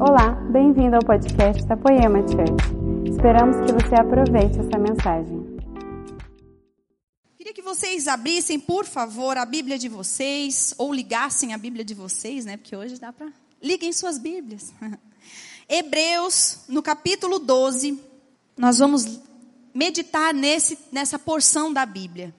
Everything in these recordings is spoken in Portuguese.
Olá, bem-vindo ao podcast da Poema Church. Esperamos que você aproveite essa mensagem. Queria que vocês abrissem, por favor, a Bíblia de vocês, ou ligassem a Bíblia de vocês, né? Porque hoje dá para. Liguem suas Bíblias. Hebreus, no capítulo 12, nós vamos meditar nesse, nessa porção da Bíblia.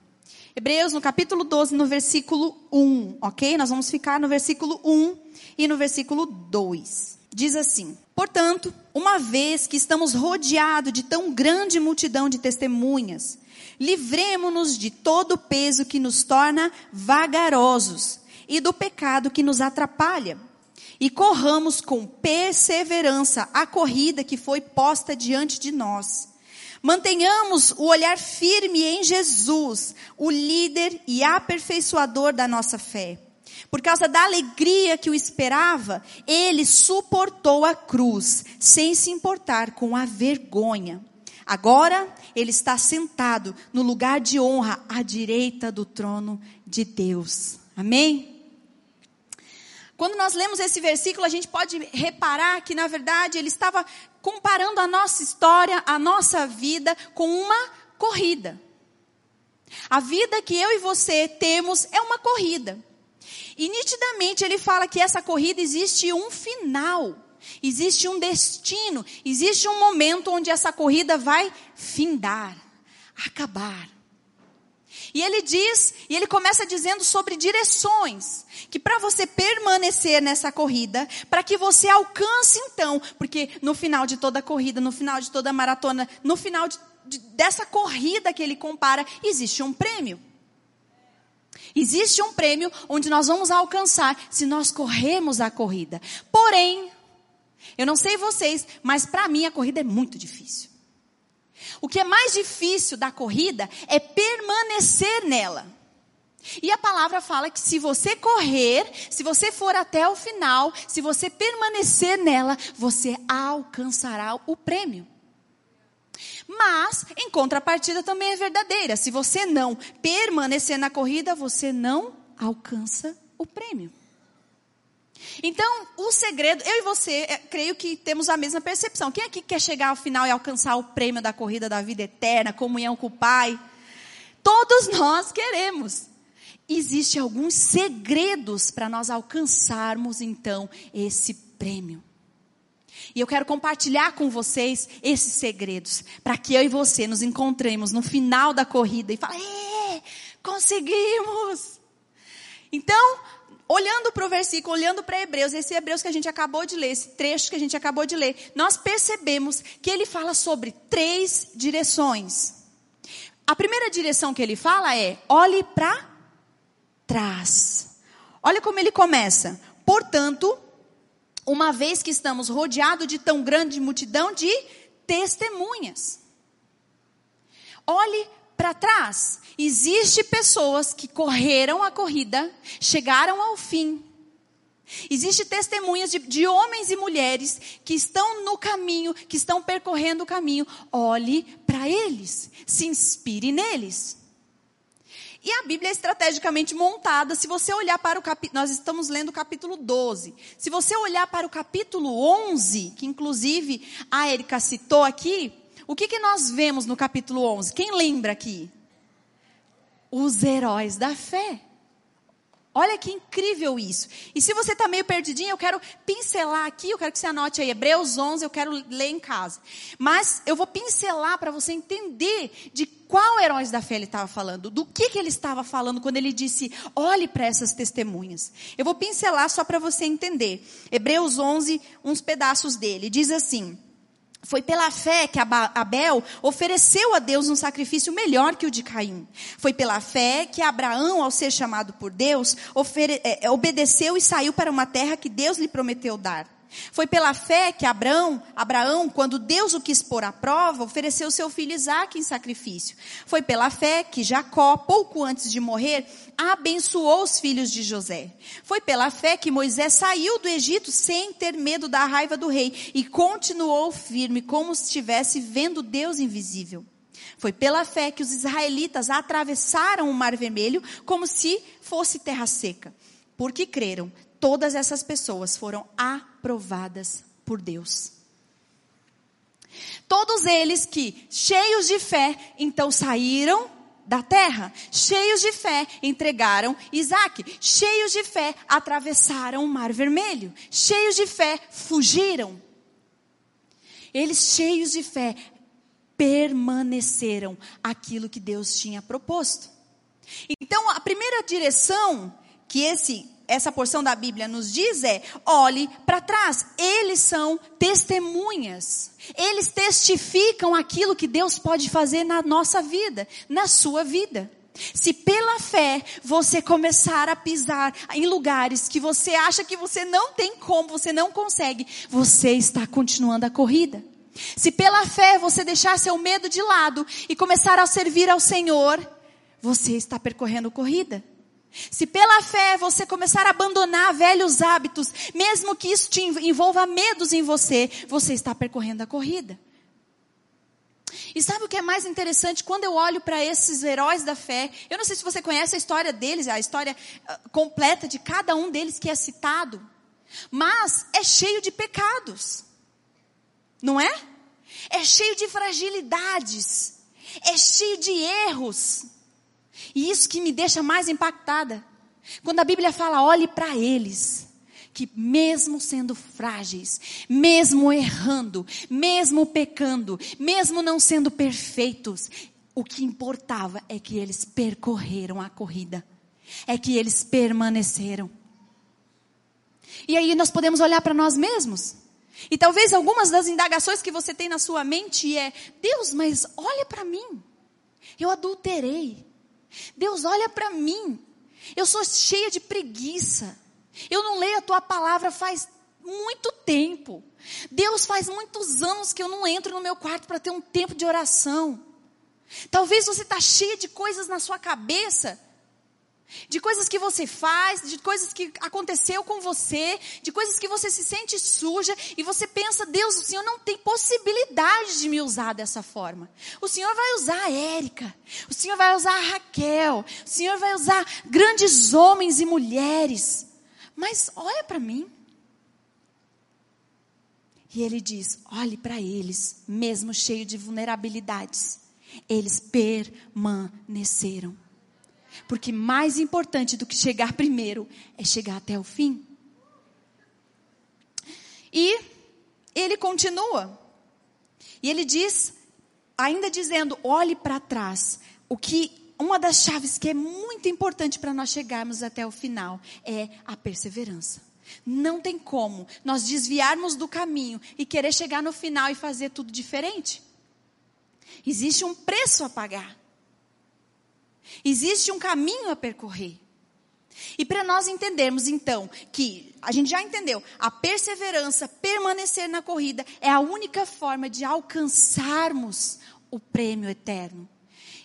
Hebreus, no capítulo 12, no versículo 1, ok? Nós vamos ficar no versículo 1 e no versículo 2 diz assim: Portanto, uma vez que estamos rodeados de tão grande multidão de testemunhas, livremo-nos de todo o peso que nos torna vagarosos e do pecado que nos atrapalha, e corramos com perseverança a corrida que foi posta diante de nós. Mantenhamos o olhar firme em Jesus, o líder e aperfeiçoador da nossa fé. Por causa da alegria que o esperava, ele suportou a cruz, sem se importar com a vergonha. Agora, ele está sentado no lugar de honra à direita do trono de Deus. Amém? Quando nós lemos esse versículo, a gente pode reparar que, na verdade, ele estava comparando a nossa história, a nossa vida, com uma corrida. A vida que eu e você temos é uma corrida. E nitidamente ele fala que essa corrida existe um final, existe um destino, existe um momento onde essa corrida vai findar, acabar. E ele diz, e ele começa dizendo sobre direções, que para você permanecer nessa corrida, para que você alcance então, porque no final de toda corrida, no final de toda maratona, no final de, de, dessa corrida que ele compara, existe um prêmio. Existe um prêmio onde nós vamos alcançar se nós corremos a corrida. Porém, eu não sei vocês, mas para mim a corrida é muito difícil. O que é mais difícil da corrida é permanecer nela. E a palavra fala que se você correr, se você for até o final, se você permanecer nela, você alcançará o prêmio. Mas, em contrapartida, também é verdadeira. Se você não permanecer na corrida, você não alcança o prêmio. Então, o segredo, eu e você, é, creio que temos a mesma percepção. Quem aqui quer chegar ao final e alcançar o prêmio da corrida da vida eterna, comunhão com o Pai? Todos nós queremos. Existem alguns segredos para nós alcançarmos, então, esse prêmio. E eu quero compartilhar com vocês esses segredos, para que eu e você nos encontremos no final da corrida e falem: conseguimos! Então, olhando para o versículo, olhando para Hebreus, esse Hebreus que a gente acabou de ler, esse trecho que a gente acabou de ler, nós percebemos que ele fala sobre três direções. A primeira direção que ele fala é: olhe para trás. Olha como ele começa. Portanto, uma vez que estamos rodeados de tão grande multidão de testemunhas. Olhe para trás. Existem pessoas que correram a corrida, chegaram ao fim. Existem testemunhas de, de, homens e mulheres que estão no caminho, que estão percorrendo o caminho. Olhe para eles, se inspire neles. E a Bíblia é estrategicamente montada. Se você olhar para o capítulo, nós estamos lendo o capítulo 12. Se você olhar para o capítulo 11, que inclusive a Erika citou aqui, o que, que nós vemos no capítulo 11? Quem lembra aqui? Os heróis da fé. Olha que incrível isso. E se você está meio perdidinho, eu quero pincelar aqui, eu quero que você anote aí, Hebreus 11, eu quero ler em casa. Mas eu vou pincelar para você entender de qual heróis da fé ele estava falando, do que, que ele estava falando quando ele disse, olhe para essas testemunhas. Eu vou pincelar só para você entender. Hebreus 11, uns pedaços dele. Diz assim. Foi pela fé que Abel ofereceu a Deus um sacrifício melhor que o de Caim. Foi pela fé que Abraão, ao ser chamado por Deus, é, obedeceu e saiu para uma terra que Deus lhe prometeu dar. Foi pela fé que Abraão, Abraão, quando Deus o quis pôr à prova, ofereceu seu filho Isaque em sacrifício. Foi pela fé que Jacó, pouco antes de morrer, abençoou os filhos de José. Foi pela fé que Moisés saiu do Egito sem ter medo da raiva do rei e continuou firme, como se estivesse vendo Deus invisível. Foi pela fé que os israelitas atravessaram o Mar Vermelho como se fosse terra seca, porque creram todas essas pessoas foram aprovadas por Deus. Todos eles que, cheios de fé, então saíram da terra, cheios de fé, entregaram Isaac, cheios de fé, atravessaram o mar vermelho, cheios de fé, fugiram. Eles, cheios de fé, permaneceram aquilo que Deus tinha proposto. Então, a primeira direção que esse essa porção da Bíblia nos diz é: olhe para trás. Eles são testemunhas. Eles testificam aquilo que Deus pode fazer na nossa vida, na sua vida. Se pela fé você começar a pisar em lugares que você acha que você não tem como, você não consegue, você está continuando a corrida. Se pela fé você deixar seu medo de lado e começar a servir ao Senhor, você está percorrendo corrida. Se pela fé você começar a abandonar velhos hábitos, mesmo que isso te envolva medos em você, você está percorrendo a corrida. E sabe o que é mais interessante? Quando eu olho para esses heróis da fé, eu não sei se você conhece a história deles, a história ah, completa de cada um deles que é citado, mas é cheio de pecados, não é? É cheio de fragilidades, é cheio de erros. E isso que me deixa mais impactada. Quando a Bíblia fala, olhe para eles, que mesmo sendo frágeis, mesmo errando, mesmo pecando, mesmo não sendo perfeitos, o que importava é que eles percorreram a corrida, é que eles permaneceram. E aí nós podemos olhar para nós mesmos. E talvez algumas das indagações que você tem na sua mente é: Deus, mas olha para mim. Eu adulterei. Deus olha para mim. Eu sou cheia de preguiça. Eu não leio a tua palavra faz muito tempo. Deus faz muitos anos que eu não entro no meu quarto para ter um tempo de oração. Talvez você está cheia de coisas na sua cabeça de coisas que você faz, de coisas que aconteceu com você, de coisas que você se sente suja e você pensa, Deus, o Senhor não tem possibilidade de me usar dessa forma. O Senhor vai usar a Érica, o Senhor vai usar a Raquel, o Senhor vai usar grandes homens e mulheres. Mas olha para mim. E ele diz: olhe para eles, mesmo cheio de vulnerabilidades, eles permaneceram. Porque mais importante do que chegar primeiro é chegar até o fim. E ele continua. E ele diz, ainda dizendo: olhe para trás. O que uma das chaves que é muito importante para nós chegarmos até o final é a perseverança. Não tem como nós desviarmos do caminho e querer chegar no final e fazer tudo diferente. Existe um preço a pagar. Existe um caminho a percorrer. E para nós entendermos então que a gente já entendeu, a perseverança, permanecer na corrida é a única forma de alcançarmos o prêmio eterno.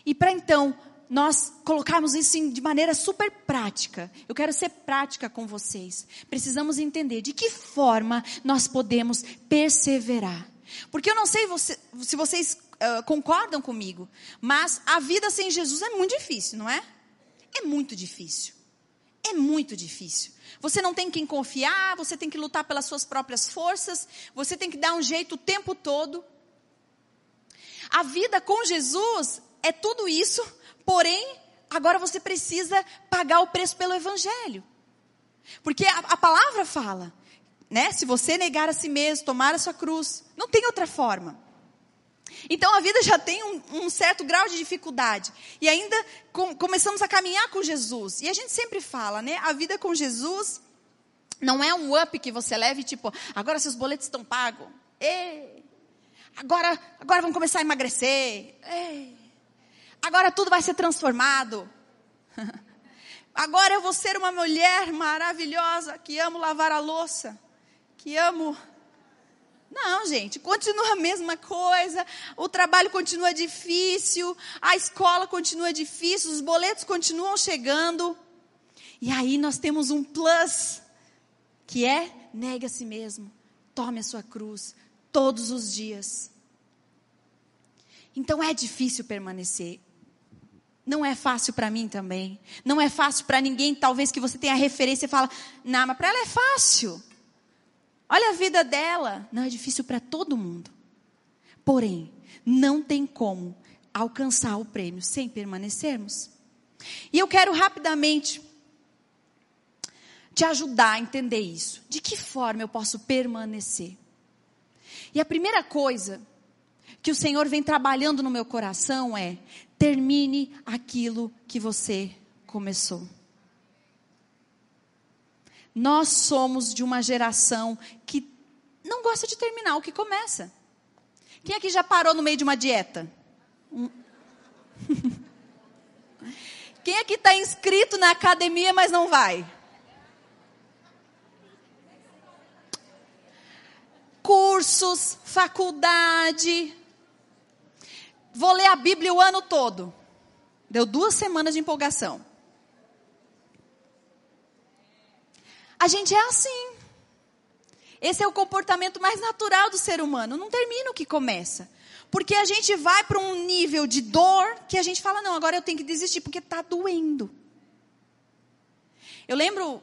E para então nós colocarmos isso de maneira super prática. Eu quero ser prática com vocês. Precisamos entender de que forma nós podemos perseverar. Porque eu não sei você, se vocês uh, concordam comigo, mas a vida sem Jesus é muito difícil, não é? É muito difícil. É muito difícil. Você não tem quem confiar, você tem que lutar pelas suas próprias forças, você tem que dar um jeito o tempo todo. A vida com Jesus é tudo isso, porém, agora você precisa pagar o preço pelo Evangelho. Porque a, a palavra fala, né? Se você negar a si mesmo, tomar a sua cruz, não tem outra forma. Então a vida já tem um, um certo grau de dificuldade. E ainda com, começamos a caminhar com Jesus. E a gente sempre fala, né? A vida com Jesus não é um up que você leve, tipo, agora seus boletos estão pagos. Ei, agora, agora vamos começar a emagrecer. Ei, agora tudo vai ser transformado. Agora eu vou ser uma mulher maravilhosa que amo lavar a louça, que amo não, gente, continua a mesma coisa, o trabalho continua difícil, a escola continua difícil, os boletos continuam chegando. E aí nós temos um plus, que é negue a si mesmo, tome a sua cruz todos os dias. Então é difícil permanecer. Não é fácil para mim também. Não é fácil para ninguém, talvez que você tenha referência e fala, não, mas para ela é fácil. Olha a vida dela. Não é difícil para todo mundo. Porém, não tem como alcançar o prêmio sem permanecermos. E eu quero rapidamente te ajudar a entender isso. De que forma eu posso permanecer? E a primeira coisa que o Senhor vem trabalhando no meu coração é: termine aquilo que você começou. Nós somos de uma geração que não gosta de terminar o que começa. Quem aqui já parou no meio de uma dieta? Quem aqui está inscrito na academia, mas não vai? Cursos, faculdade. Vou ler a Bíblia o ano todo. Deu duas semanas de empolgação. A gente é assim. Esse é o comportamento mais natural do ser humano. Não termina o que começa. Porque a gente vai para um nível de dor que a gente fala, não, agora eu tenho que desistir porque está doendo. Eu lembro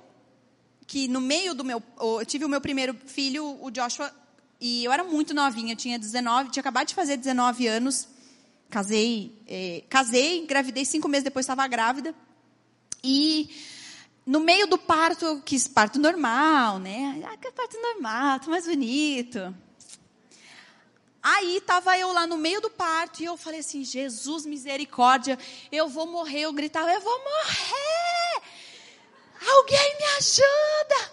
que no meio do meu. Eu tive o meu primeiro filho, o Joshua, e eu era muito novinha, eu tinha 19, tinha acabado de fazer 19 anos. Casei, eh, casei, engravidei cinco meses depois estava grávida. E no meio do parto, eu quis parto normal, né? Ah, que parto normal, tô mais bonito. Aí estava eu lá no meio do parto e eu falei assim: Jesus, misericórdia, eu vou morrer. Eu gritava: Eu vou morrer! Alguém me ajuda!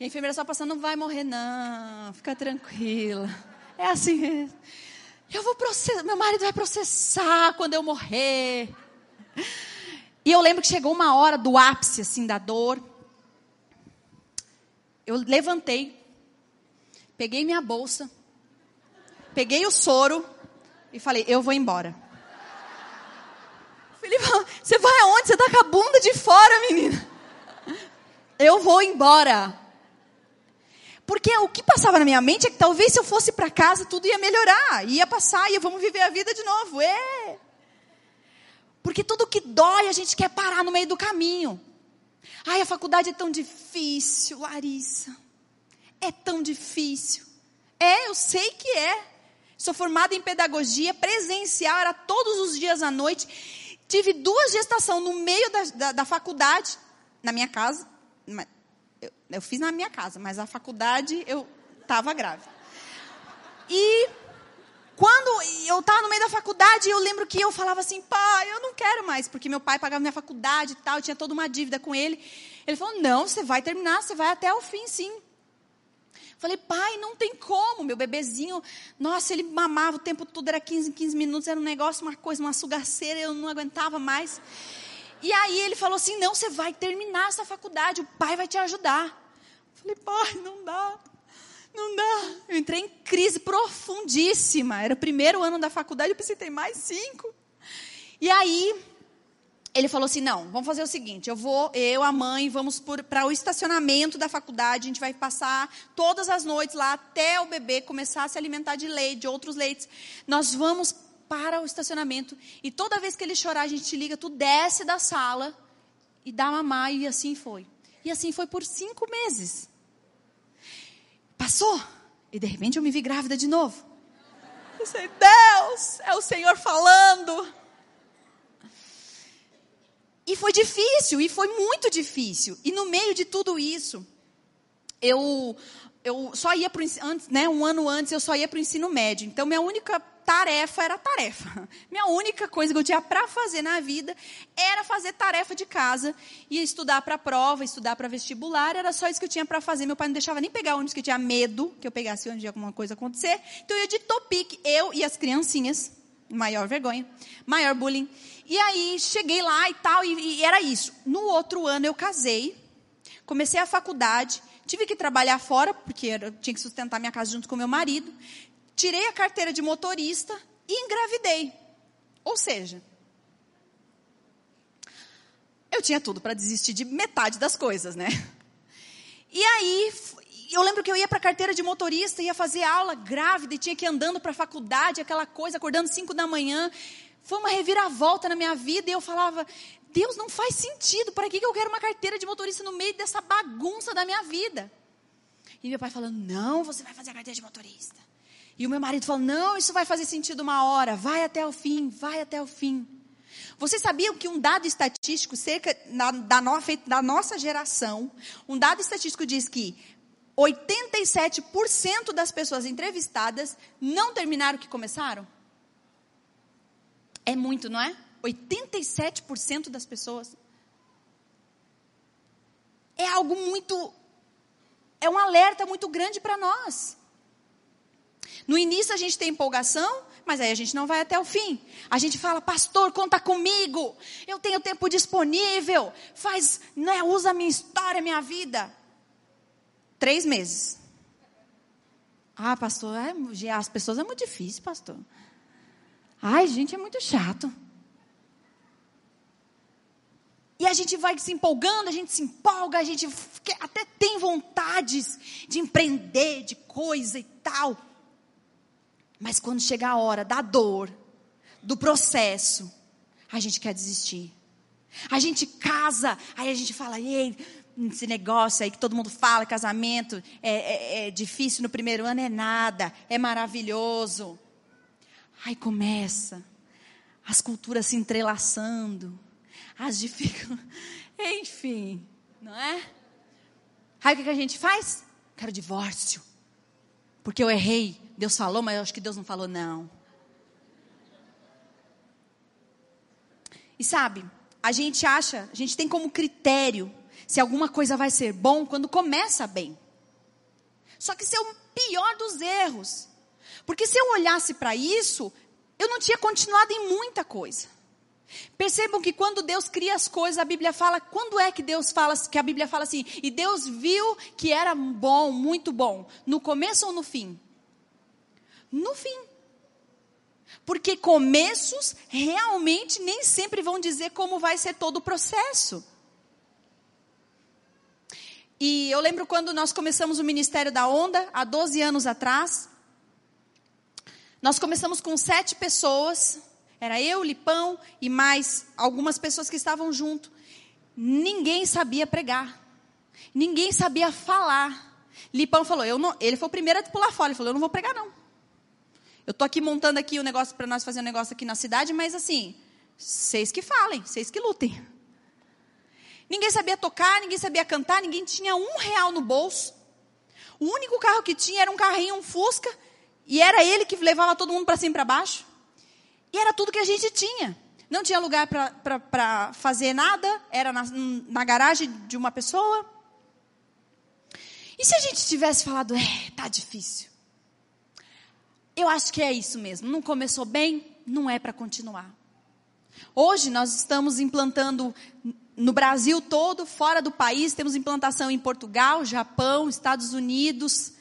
E a enfermeira só passando: Não vai morrer, não, fica tranquila. É assim. Eu vou processar, meu marido vai processar quando eu morrer. E eu lembro que chegou uma hora do ápice, assim, da dor. Eu levantei, peguei minha bolsa, peguei o soro e falei: Eu vou embora. Felipe, você vai aonde? Você tá com a bunda de fora, menina. Eu vou embora. Porque o que passava na minha mente é que talvez se eu fosse para casa tudo ia melhorar, ia passar e vamos viver a vida de novo. É. Porque tudo que dói a gente quer parar no meio do caminho. Ai, a faculdade é tão difícil, Larissa. É tão difícil. É, eu sei que é. Sou formada em pedagogia presencial, era todos os dias à noite. Tive duas gestações no meio da, da, da faculdade, na minha casa. Eu, eu, fiz na minha casa, mas a faculdade eu estava grávida. E quando eu estava no meio da faculdade, eu lembro que eu falava assim, pai, eu não quero mais, porque meu pai pagava minha faculdade e tal, eu tinha toda uma dívida com ele. Ele falou, não, você vai terminar, você vai até o fim, sim. Falei, pai, não tem como, meu bebezinho, nossa, ele mamava o tempo todo, era 15, 15 minutos, era um negócio, uma coisa, uma sugaceira, eu não aguentava mais. E aí ele falou assim, não, você vai terminar essa faculdade, o pai vai te ajudar. Falei, pai, não dá. Não dá. Eu entrei em crise profundíssima. Era o primeiro ano da faculdade, eu pensei, tem mais cinco. E aí, ele falou assim: não, vamos fazer o seguinte: eu vou, eu, a mãe, vamos para o estacionamento da faculdade, a gente vai passar todas as noites lá até o bebê começar a se alimentar de leite, de outros leites. Nós vamos para o estacionamento e toda vez que ele chorar, a gente te liga, tu desce da sala e dá mamar, e assim foi. E assim foi por cinco meses. Passou. E de repente eu me vi grávida de novo. Eu pensei, Deus, é o Senhor falando. E foi difícil, e foi muito difícil. E no meio de tudo isso, eu, eu só ia para né, um ano antes eu só ia para o ensino médio. Então minha única tarefa era tarefa. Minha única coisa que eu tinha para fazer na vida era fazer tarefa de casa e estudar para prova, estudar para vestibular. Era só isso que eu tinha para fazer. Meu pai não deixava nem pegar ônibus, que eu tinha medo que eu pegasse onde alguma coisa acontecer. Então eu ia de topic, eu e as criancinhas. Maior vergonha, maior bullying. E aí cheguei lá e tal, e, e era isso. No outro ano eu casei, comecei a faculdade, tive que trabalhar fora, porque eu tinha que sustentar minha casa junto com meu marido tirei a carteira de motorista e engravidei. Ou seja, eu tinha tudo para desistir de metade das coisas, né? E aí, eu lembro que eu ia para a carteira de motorista, ia fazer aula grávida e tinha que ir andando para a faculdade, aquela coisa, acordando 5 da manhã. Foi uma reviravolta na minha vida e eu falava: Deus, não faz sentido, para que eu quero uma carteira de motorista no meio dessa bagunça da minha vida? E meu pai falando: Não, você vai fazer a carteira de motorista. E o meu marido falou: Não, isso vai fazer sentido uma hora. Vai até o fim, vai até o fim. Vocês sabiam que um dado estatístico, cerca da, da, no, da nossa geração, um dado estatístico diz que 87% das pessoas entrevistadas não terminaram o que começaram? É muito, não é? 87% das pessoas. É algo muito. É um alerta muito grande para nós. No início a gente tem empolgação, mas aí a gente não vai até o fim. A gente fala, pastor, conta comigo. Eu tenho tempo disponível. Faz, né, usa a minha história, minha vida. Três meses. Ah, pastor, é, as pessoas é muito difícil, pastor. Ai, gente, é muito chato. E a gente vai se empolgando, a gente se empolga, a gente até tem vontades de empreender, de coisa e tal. Mas quando chega a hora da dor, do processo, a gente quer desistir. A gente casa, aí a gente fala, ei, esse negócio aí que todo mundo fala, casamento é, é, é difícil no primeiro ano, é nada, é maravilhoso. Aí começa as culturas se entrelaçando, as dificuldades, enfim, não é? Aí o que a gente faz? Quero divórcio, porque eu errei. Deus falou, mas eu acho que Deus não falou, não. E sabe, a gente acha, a gente tem como critério se alguma coisa vai ser bom quando começa bem. Só que isso é o pior dos erros. Porque se eu olhasse para isso, eu não tinha continuado em muita coisa. Percebam que quando Deus cria as coisas, a Bíblia fala, quando é que Deus fala, que a Bíblia fala assim, e Deus viu que era bom, muito bom, no começo ou no fim? No fim. Porque começos realmente nem sempre vão dizer como vai ser todo o processo. E eu lembro quando nós começamos o Ministério da Onda, há 12 anos atrás. Nós começamos com sete pessoas. Era eu, Lipão e mais algumas pessoas que estavam junto. Ninguém sabia pregar. Ninguém sabia falar. Lipão falou, eu não, ele foi o primeiro a pular fora. Ele falou, eu não vou pregar não. Eu tô aqui montando aqui o um negócio para nós fazer um negócio aqui na cidade, mas assim, vocês que falem, vocês que lutem. Ninguém sabia tocar, ninguém sabia cantar, ninguém tinha um real no bolso. O único carro que tinha era um carrinho, um Fusca, e era ele que levava todo mundo para cima e para baixo. E era tudo que a gente tinha. Não tinha lugar para fazer nada, era na, na garagem de uma pessoa. E se a gente tivesse falado, é, tá difícil. Eu acho que é isso mesmo. Não começou bem, não é para continuar. Hoje nós estamos implantando no Brasil todo, fora do país, temos implantação em Portugal, Japão, Estados Unidos,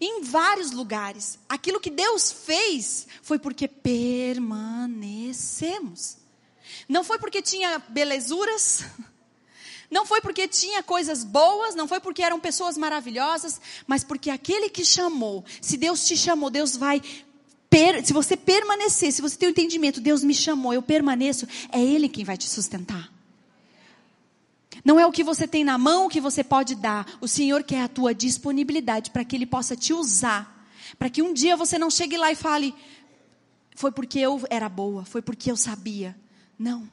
em vários lugares. Aquilo que Deus fez foi porque permanecemos. Não foi porque tinha belezuras, não foi porque tinha coisas boas, não foi porque eram pessoas maravilhosas, mas porque aquele que chamou, se Deus te chamou, Deus vai se você permanecer, se você tem o entendimento, Deus me chamou, eu permaneço, é Ele quem vai te sustentar. Não é o que você tem na mão que você pode dar. O Senhor quer a tua disponibilidade para que Ele possa te usar. Para que um dia você não chegue lá e fale, foi porque eu era boa, foi porque eu sabia. Não.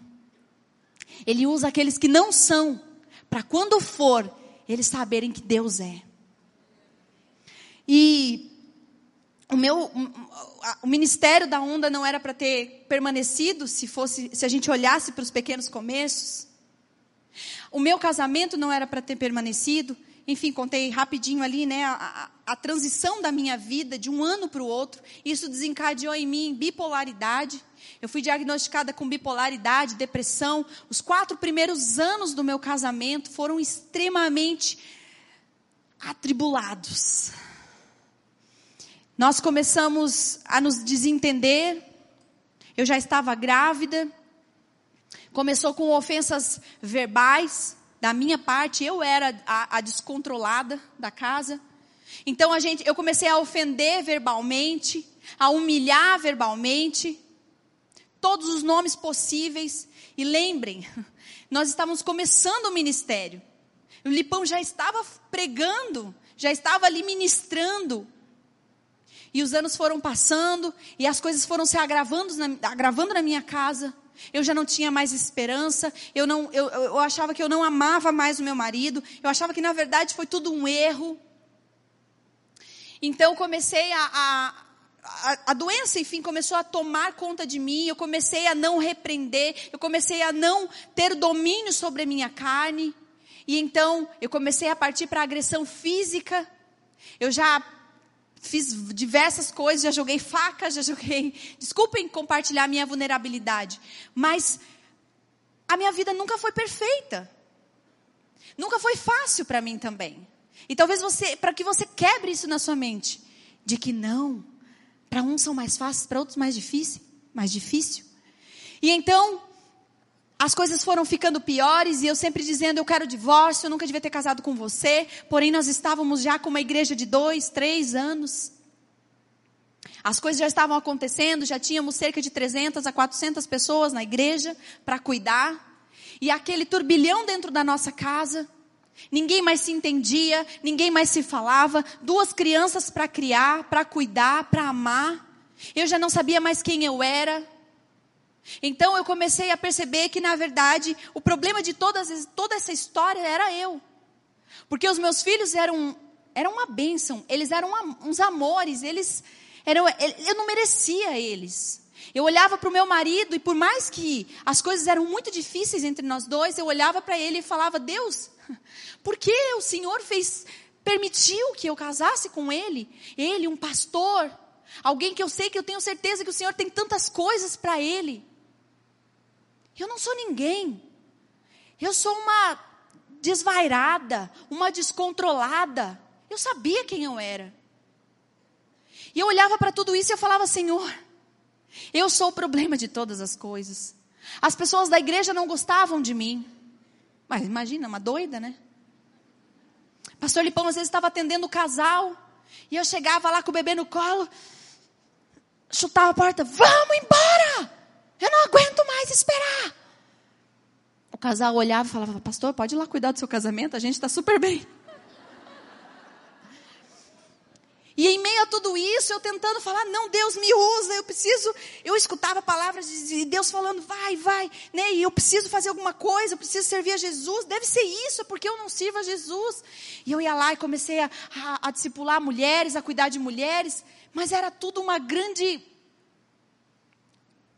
Ele usa aqueles que não são, para quando for, eles saberem que Deus é. E o meu o ministério da onda não era para ter permanecido se fosse se a gente olhasse para os pequenos começos. O meu casamento não era para ter permanecido. Enfim, contei rapidinho ali, né, a, a, a transição da minha vida de um ano para o outro. Isso desencadeou em mim bipolaridade. Eu fui diagnosticada com bipolaridade, depressão. Os quatro primeiros anos do meu casamento foram extremamente atribulados. Nós começamos a nos desentender. Eu já estava grávida. Começou com ofensas verbais da minha parte. Eu era a, a descontrolada da casa. Então a gente, eu comecei a ofender verbalmente, a humilhar verbalmente, todos os nomes possíveis. E lembrem, nós estávamos começando o ministério. O Lipão já estava pregando já estava ali ministrando. E os anos foram passando, e as coisas foram se agravando na, agravando na minha casa. Eu já não tinha mais esperança, eu, não, eu, eu achava que eu não amava mais o meu marido, eu achava que na verdade foi tudo um erro. Então comecei a, a, a, a, doença, enfim, começou a tomar conta de mim, eu comecei a não repreender, eu comecei a não ter domínio sobre a minha carne. E então eu comecei a partir para agressão física. Eu já fiz diversas coisas, já joguei facas, já joguei. Desculpem compartilhar minha vulnerabilidade, mas a minha vida nunca foi perfeita. Nunca foi fácil para mim também. E talvez você, para que você quebre isso na sua mente, de que não, para uns são mais fáceis, para outros mais difícil, mais difícil. E então, as coisas foram ficando piores e eu sempre dizendo, eu quero divórcio, eu nunca devia ter casado com você. Porém, nós estávamos já com uma igreja de dois, três anos. As coisas já estavam acontecendo, já tínhamos cerca de 300 a 400 pessoas na igreja para cuidar. E aquele turbilhão dentro da nossa casa. Ninguém mais se entendia, ninguém mais se falava. Duas crianças para criar, para cuidar, para amar. Eu já não sabia mais quem eu era. Então eu comecei a perceber que, na verdade, o problema de todas, toda essa história era eu. Porque os meus filhos eram, eram uma bênção, eles eram uns amores, eles eram, eu não merecia eles. Eu olhava para o meu marido e por mais que as coisas eram muito difíceis entre nós dois, eu olhava para ele e falava: Deus, por que o Senhor fez, permitiu que eu casasse com ele? Ele, um pastor, alguém que eu sei que eu tenho certeza que o Senhor tem tantas coisas para ele. Eu não sou ninguém. Eu sou uma desvairada, uma descontrolada. Eu sabia quem eu era. E eu olhava para tudo isso e eu falava: Senhor, eu sou o problema de todas as coisas. As pessoas da igreja não gostavam de mim. Mas imagina, uma doida, né? Pastor Lipão às vezes estava atendendo o casal. E eu chegava lá com o bebê no colo, chutava a porta: Vamos embora! Eu não aguento mais esperar. O casal olhava e falava: Pastor, pode ir lá cuidar do seu casamento, a gente está super bem. E em meio a tudo isso, eu tentando falar, não, Deus me usa, eu preciso. Eu escutava palavras de Deus falando, vai, vai, né? E eu preciso fazer alguma coisa, eu preciso servir a Jesus. Deve ser isso, porque eu não sirvo a Jesus. E eu ia lá e comecei a, a, a discipular mulheres, a cuidar de mulheres. Mas era tudo uma grande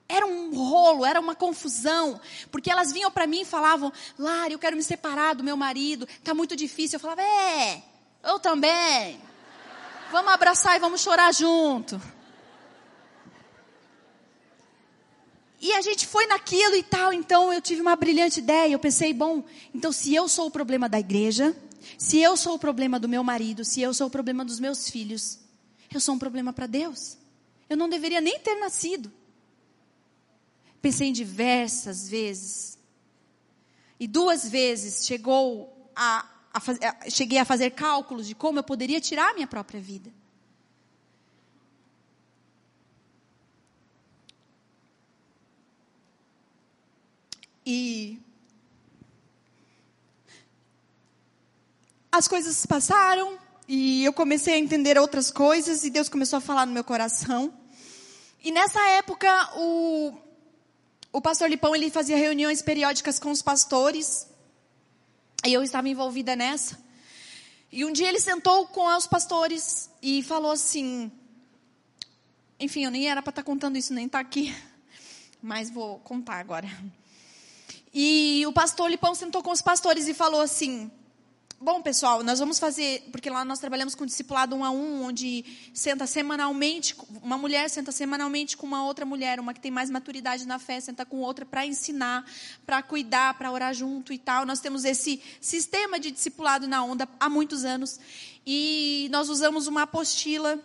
era um rolo, era uma confusão, porque elas vinham para mim e falavam: Lara, eu quero me separar do meu marido, está muito difícil. Eu falava: É, eu também. Vamos abraçar e vamos chorar junto. E a gente foi naquilo e tal, então eu tive uma brilhante ideia. Eu pensei: bom, então se eu sou o problema da igreja, se eu sou o problema do meu marido, se eu sou o problema dos meus filhos, eu sou um problema para Deus. Eu não deveria nem ter nascido. Pensei em diversas vezes. E duas vezes chegou a, a, a, cheguei a fazer cálculos de como eu poderia tirar a minha própria vida. E as coisas passaram e eu comecei a entender outras coisas e Deus começou a falar no meu coração. E nessa época o o pastor Lipão ele fazia reuniões periódicas com os pastores. E eu estava envolvida nessa. E um dia ele sentou com os pastores e falou assim: Enfim, eu nem era para estar tá contando isso, nem estar tá aqui. Mas vou contar agora. E o pastor Lipão sentou com os pastores e falou assim: Bom, pessoal, nós vamos fazer, porque lá nós trabalhamos com discipulado um a um, onde senta semanalmente, uma mulher senta semanalmente com uma outra mulher, uma que tem mais maturidade na fé, senta com outra para ensinar, para cuidar, para orar junto e tal. Nós temos esse sistema de discipulado na onda há muitos anos. E nós usamos uma apostila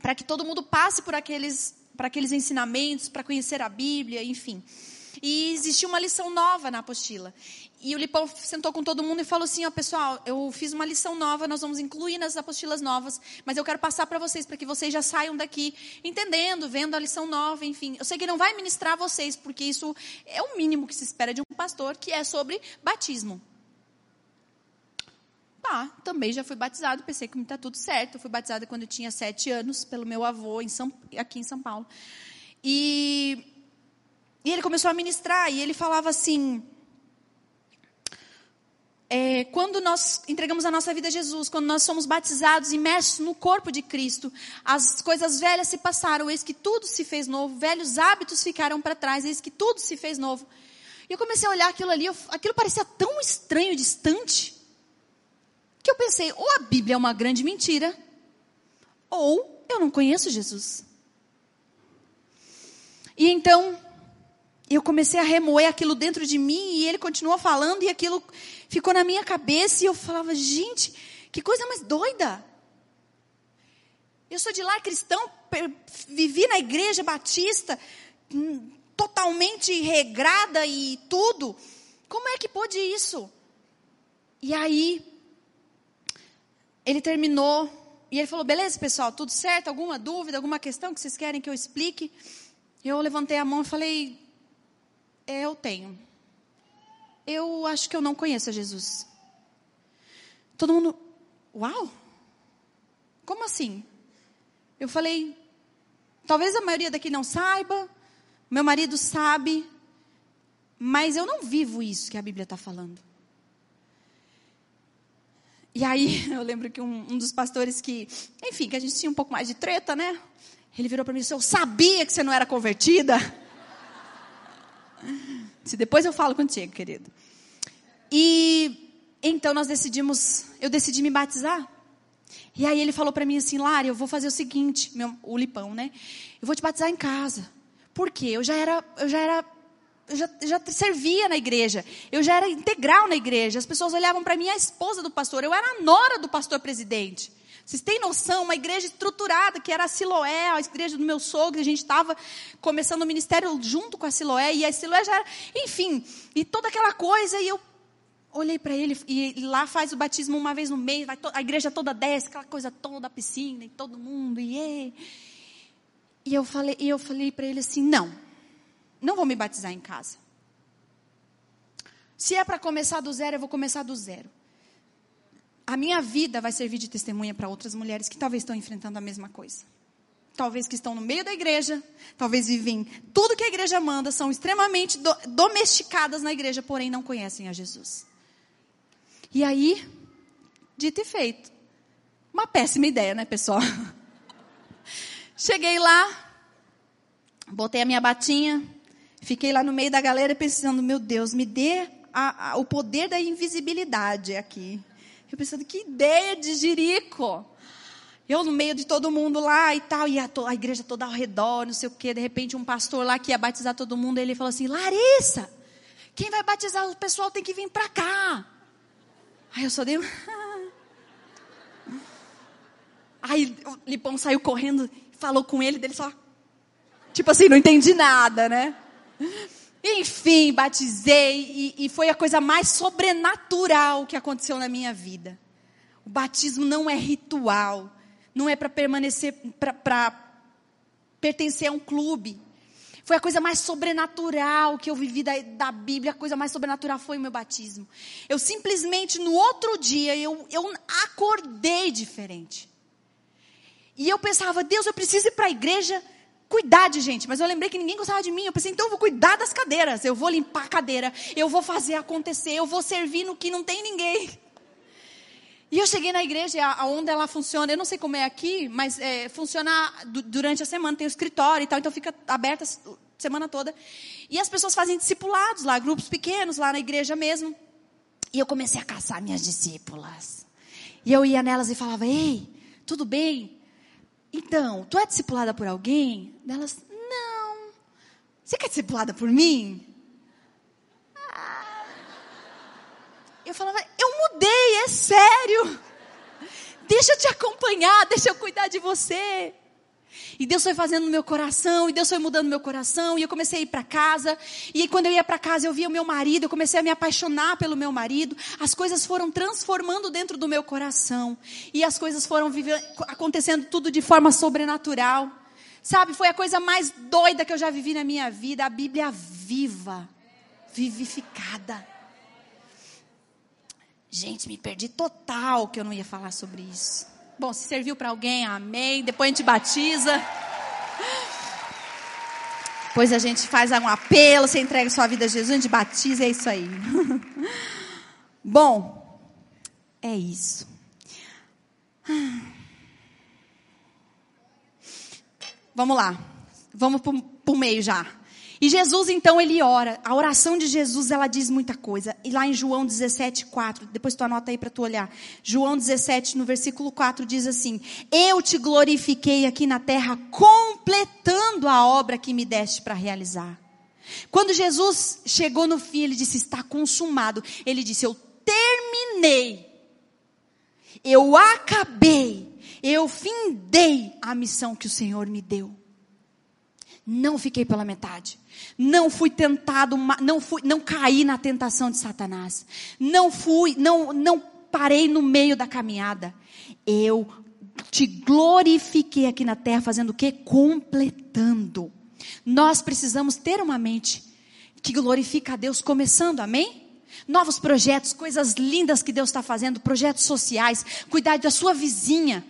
para que todo mundo passe por aqueles, para aqueles ensinamentos, para conhecer a Bíblia, enfim. E existia uma lição nova na apostila. E o Lipão sentou com todo mundo e falou assim: ó, pessoal, eu fiz uma lição nova, nós vamos incluir nas apostilas novas, mas eu quero passar para vocês, para que vocês já saiam daqui entendendo, vendo a lição nova, enfim. Eu sei que não vai ministrar vocês, porque isso é o mínimo que se espera de um pastor, que é sobre batismo. Tá, também já fui batizado, pensei que está tudo certo. Eu fui batizada quando eu tinha sete anos pelo meu avô em São, aqui em São Paulo. E, e ele começou a ministrar e ele falava assim: é, quando nós entregamos a nossa vida a Jesus, quando nós somos batizados, imersos no corpo de Cristo, as coisas velhas se passaram, eis que tudo se fez novo, velhos hábitos ficaram para trás, eis que tudo se fez novo. E eu comecei a olhar aquilo ali, eu, aquilo parecia tão estranho, distante que eu pensei, ou a Bíblia é uma grande mentira, ou eu não conheço Jesus. E então, eu comecei a remoer aquilo dentro de mim, e ele continuou falando, e aquilo ficou na minha cabeça, e eu falava, gente, que coisa mais doida. Eu sou de lá cristão, vivi na igreja batista, hum, totalmente regrada e tudo. Como é que pôde isso? E aí, ele terminou e ele falou: beleza, pessoal, tudo certo? Alguma dúvida, alguma questão que vocês querem que eu explique? Eu levantei a mão e falei: é, eu tenho. Eu acho que eu não conheço a Jesus. Todo mundo, uau! Como assim? Eu falei: talvez a maioria daqui não saiba, meu marido sabe, mas eu não vivo isso que a Bíblia está falando. E aí, eu lembro que um, um, dos pastores que, enfim, que a gente tinha um pouco mais de treta, né? Ele virou para mim e disse: Eu sabia que você não era convertida. Se depois eu falo contigo, querido. E então nós decidimos, eu decidi me batizar. E aí ele falou para mim assim, Lara, eu vou fazer o seguinte, meu, o Lipão, né? Eu vou te batizar em casa. Por quê? Eu já era, eu já era eu já, já servia na igreja, eu já era integral na igreja. As pessoas olhavam para mim, a esposa do pastor, eu era a nora do pastor presidente. Vocês têm noção? Uma igreja estruturada, que era a Siloé, a igreja do meu sogro, a gente estava começando o ministério junto com a Siloé, e a Siloé já era, enfim, e toda aquela coisa, e eu olhei para ele, e lá faz o batismo uma vez no mês, a igreja toda desce, aquela coisa toda, a piscina, e todo mundo, e, e eu falei, e eu falei para ele assim, não, não vou me batizar em casa. Se é para começar do zero, eu vou começar do zero. A minha vida vai servir de testemunha para outras mulheres que talvez estão enfrentando a mesma coisa. Talvez que estão no meio da igreja, talvez vivem tudo que a igreja manda, são extremamente do, domesticadas na igreja, porém não conhecem a Jesus. E aí, dito e feito. Uma péssima ideia, né, pessoal? Cheguei lá, botei a minha batinha, Fiquei lá no meio da galera pensando, meu Deus, me dê a, a, o poder da invisibilidade aqui. Eu pensando, que ideia de jirico. Eu no meio de todo mundo lá e tal, e a, a, igreja toda ao redor, não sei o quê. De repente, um pastor lá que ia batizar todo mundo, ele falou assim: Larissa, quem vai batizar o pessoal tem que vir para cá. Aí eu só dei. Aí o Lipão saiu correndo, falou com ele, dele só. Tipo assim, não entendi nada, né? Enfim, batizei e, e foi a coisa mais sobrenatural que aconteceu na minha vida. O batismo não é ritual, não é para permanecer, para pertencer a um clube. Foi a coisa mais sobrenatural que eu vivi da, da, Bíblia, a coisa mais sobrenatural foi o meu batismo. Eu simplesmente, no outro dia, eu, eu acordei diferente. E eu pensava, Deus, eu preciso ir para a igreja cuidar de gente, mas eu lembrei que ninguém gostava de mim. Eu pensei, então eu vou cuidar das cadeiras, eu vou limpar a cadeira, eu vou fazer acontecer, eu vou servir no que não tem ninguém. E eu cheguei na igreja, onde ela funciona, eu não sei como é aqui, mas é, funciona durante a semana, tem o escritório e tal, então fica aberta a semana toda. E as pessoas fazem discipulados lá, grupos pequenos, lá na igreja mesmo. E eu comecei a caçar minhas discípulas. E eu ia nelas e falava, ei, tudo bem? Então, tu é discipulada por alguém? Delas, não. Você quer discipulada por mim? Ah. Eu falava, eu mudei, é sério. Deixa eu te acompanhar, deixa eu cuidar de você. E Deus foi fazendo no meu coração, e Deus foi mudando meu coração, e eu comecei a ir para casa. E quando eu ia para casa, eu via o meu marido, eu comecei a me apaixonar pelo meu marido. As coisas foram transformando dentro do meu coração. E as coisas foram acontecendo tudo de forma sobrenatural. Sabe, foi a coisa mais doida que eu já vivi na minha vida, a Bíblia viva, vivificada. Gente, me perdi total que eu não ia falar sobre isso. Bom, se serviu para alguém, amém. Depois a gente batiza. Depois a gente faz um apelo, você entrega sua vida a Jesus, a gente batiza, é isso aí. Bom, é isso. Vamos lá. Vamos para o meio já. E Jesus, então, ele ora. A oração de Jesus, ela diz muita coisa. E lá em João 17, 4, depois tu anota aí para tu olhar. João 17, no versículo 4, diz assim: Eu te glorifiquei aqui na terra, completando a obra que me deste para realizar. Quando Jesus chegou no fim, ele disse: Está consumado. Ele disse: Eu terminei. Eu acabei. Eu findei a missão que o Senhor me deu. Não fiquei pela metade. Não fui tentado, não fui, não caí na tentação de Satanás. Não fui, não, não parei no meio da caminhada. Eu te glorifiquei aqui na terra fazendo o quê? Completando. Nós precisamos ter uma mente que glorifica a Deus começando, amém? Novos projetos, coisas lindas que Deus está fazendo, projetos sociais, cuidar da sua vizinha,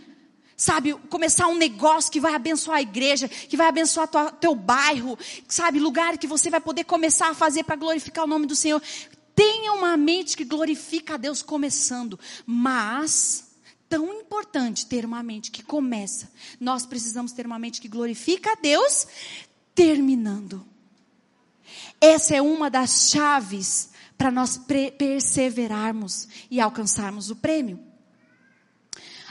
Sabe, começar um negócio que vai abençoar a igreja, que vai abençoar tua, teu bairro, sabe, lugar que você vai poder começar a fazer para glorificar o nome do Senhor. Tenha uma mente que glorifica a Deus começando, mas tão importante ter uma mente que começa. Nós precisamos ter uma mente que glorifica a Deus terminando. Essa é uma das chaves para nós perseverarmos e alcançarmos o prêmio.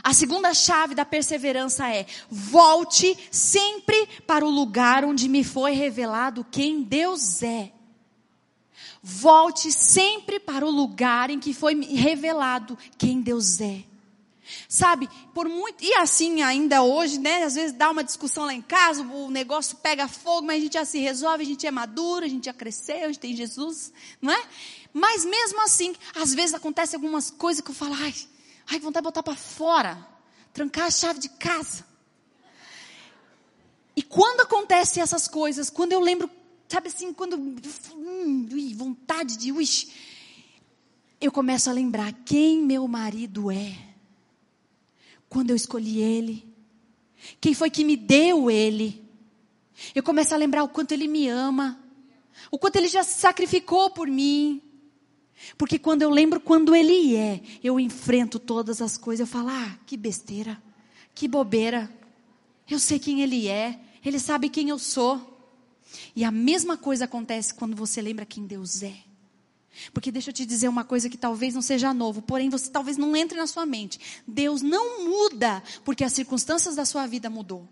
A segunda chave da perseverança é: volte sempre para o lugar onde me foi revelado quem Deus é. Volte sempre para o lugar em que foi revelado quem Deus é. Sabe, por muito, e assim ainda hoje, né? Às vezes dá uma discussão lá em casa, o negócio pega fogo, mas a gente já se resolve, a gente é maduro, a gente já cresceu, a gente tem Jesus, não é? Mas mesmo assim, às vezes acontece algumas coisas que eu falo, ai, Ai, que vontade de botar para fora. Trancar a chave de casa. E quando acontecem essas coisas, quando eu lembro, sabe assim, quando. Hum, ui, vontade de. Ui, eu começo a lembrar quem meu marido é. Quando eu escolhi ele. Quem foi que me deu ele. Eu começo a lembrar o quanto ele me ama. O quanto ele já se sacrificou por mim. Porque quando eu lembro quando Ele é, eu enfrento todas as coisas. Eu falo, ah, que besteira, que bobeira. Eu sei quem Ele é, Ele sabe quem eu sou. E a mesma coisa acontece quando você lembra quem Deus é. Porque deixa eu te dizer uma coisa que talvez não seja novo, porém você talvez não entre na sua mente. Deus não muda porque as circunstâncias da sua vida mudou.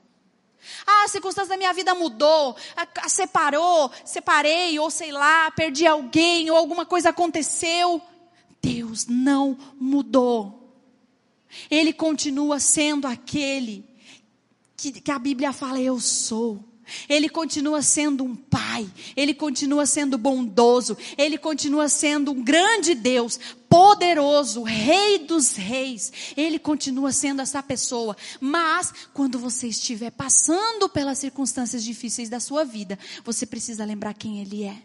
Ah, a circunstância da minha vida mudou, a, a separou, separei, ou sei lá, perdi alguém, ou alguma coisa aconteceu. Deus não mudou. Ele continua sendo aquele que, que a Bíblia fala, eu sou. Ele continua sendo um pai, ele continua sendo bondoso, ele continua sendo um grande Deus, poderoso, rei dos reis. Ele continua sendo essa pessoa. Mas quando você estiver passando pelas circunstâncias difíceis da sua vida, você precisa lembrar quem ele é.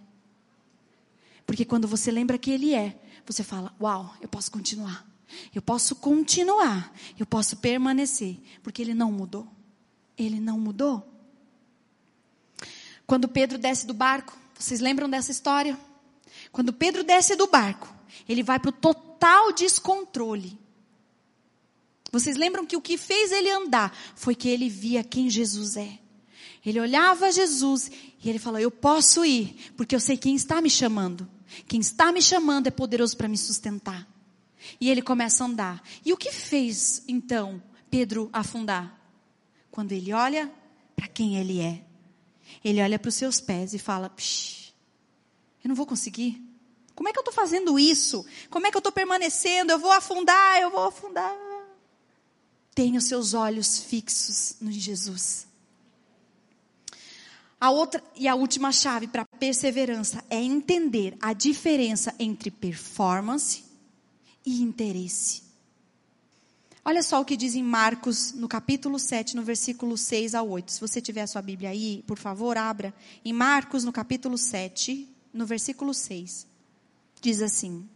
Porque quando você lembra quem ele é, você fala: "Uau, eu posso continuar. Eu posso continuar. Eu posso permanecer, porque ele não mudou. Ele não mudou." Quando Pedro desce do barco, vocês lembram dessa história? Quando Pedro desce do barco, ele vai para o total descontrole. Vocês lembram que o que fez ele andar foi que ele via quem Jesus é. Ele olhava Jesus e ele falou: Eu posso ir, porque eu sei quem está me chamando. Quem está me chamando é poderoso para me sustentar. E ele começa a andar. E o que fez então Pedro afundar? Quando ele olha para quem ele é. Ele olha para os seus pés e fala: Eu não vou conseguir. Como é que eu estou fazendo isso? Como é que eu estou permanecendo? Eu vou afundar, eu vou afundar. Tenha os seus olhos fixos no Jesus. A outra e a última chave para perseverança é entender a diferença entre performance e interesse. Olha só o que diz em Marcos, no capítulo 7, no versículo 6 a 8. Se você tiver a sua Bíblia aí, por favor, abra. Em Marcos, no capítulo 7, no versículo 6. Diz assim: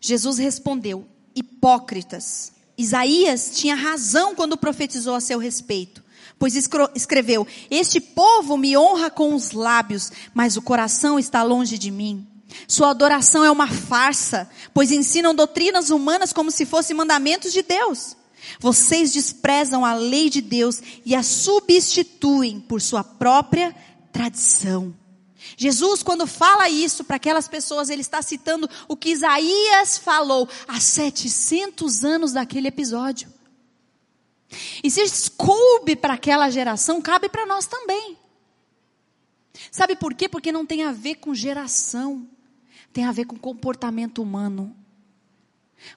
Jesus respondeu: Hipócritas, Isaías tinha razão quando profetizou a seu respeito, pois escreveu: Este povo me honra com os lábios, mas o coração está longe de mim. Sua adoração é uma farsa, pois ensinam doutrinas humanas como se fossem mandamentos de Deus. Vocês desprezam a lei de Deus e a substituem por sua própria tradição. Jesus, quando fala isso para aquelas pessoas, ele está citando o que Isaías falou há 700 anos daquele episódio. E se coube para aquela geração, cabe para nós também. Sabe por quê? Porque não tem a ver com geração, tem a ver com comportamento humano.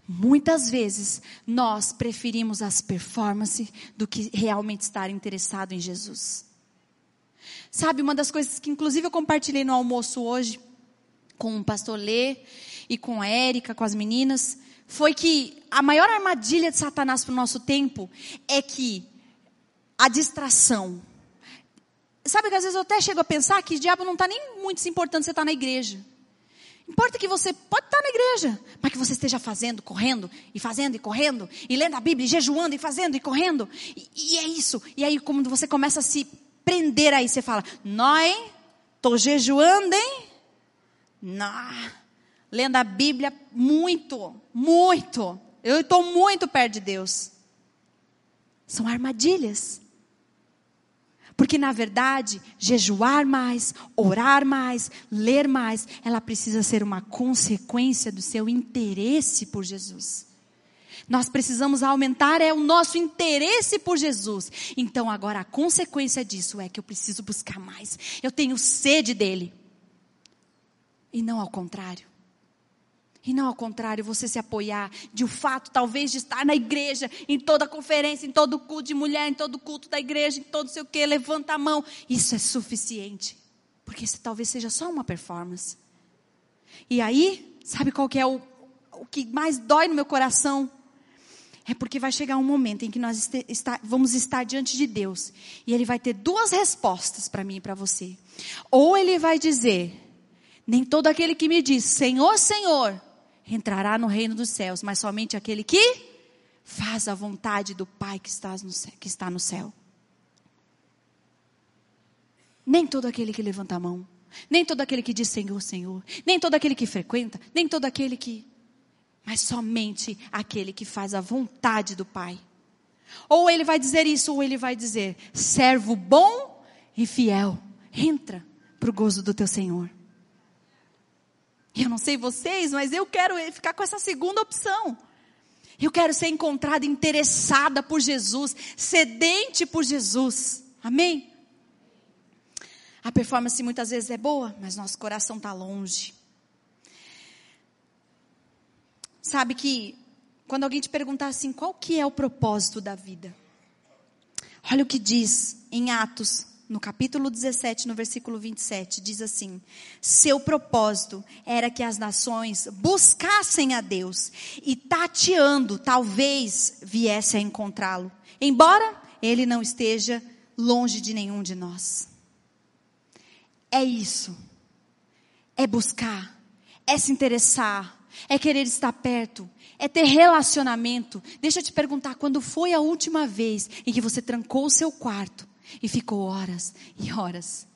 Muitas vezes nós preferimos as performances do que realmente estar interessado em Jesus. Sabe, uma das coisas que inclusive eu compartilhei no almoço hoje com o pastor Lê e com a Érica, com as meninas, foi que a maior armadilha de Satanás para o nosso tempo é que a distração. Sabe que às vezes eu até chego a pensar que o diabo não está nem muito se importando você estar tá na igreja. Importa que você pode estar na igreja, mas que você esteja fazendo, correndo, e fazendo, e correndo, e lendo a Bíblia, e jejuando, e fazendo, e correndo. E, e é isso. E aí, como você começa a se prender aí, você fala, nós, tô jejuando, hein? Não. Lendo a Bíblia muito, muito. Eu estou muito perto de Deus. São armadilhas. Porque, na verdade, jejuar mais, orar mais, ler mais, ela precisa ser uma consequência do seu interesse por Jesus. Nós precisamos aumentar é o nosso interesse por Jesus. Então agora a consequência disso é que eu preciso buscar mais. Eu tenho sede dele. E não ao contrário. E não ao contrário, você se apoiar de o fato, talvez, de estar na igreja, em toda conferência, em todo culto de mulher, em todo culto da igreja, em todo sei o que, levanta a mão. Isso é suficiente. Porque isso talvez seja só uma performance. E aí, sabe qual que é o, o que mais dói no meu coração? É porque vai chegar um momento em que nós este, está, vamos estar diante de Deus. E Ele vai ter duas respostas para mim e para você. Ou Ele vai dizer: Nem todo aquele que me diz Senhor, Senhor, entrará no reino dos céus, mas somente aquele que faz a vontade do Pai que está no céu. Que está no céu. Nem todo aquele que levanta a mão. Nem todo aquele que diz Senhor, Senhor. Nem todo aquele que frequenta. Nem todo aquele que mas somente aquele que faz a vontade do Pai. Ou ele vai dizer isso, ou ele vai dizer: servo bom e fiel, entra para o gozo do teu Senhor. Eu não sei vocês, mas eu quero ficar com essa segunda opção. Eu quero ser encontrada interessada por Jesus, sedente por Jesus. Amém? A performance muitas vezes é boa, mas nosso coração está longe. Sabe que quando alguém te perguntar assim, qual que é o propósito da vida? Olha o que diz em Atos, no capítulo 17, no versículo 27, diz assim: Seu propósito era que as nações buscassem a Deus e tateando, talvez viesse a encontrá-lo, embora ele não esteja longe de nenhum de nós. É isso. É buscar, é se interessar, é querer estar perto, é ter relacionamento. Deixa eu te perguntar, quando foi a última vez em que você trancou o seu quarto e ficou horas e horas?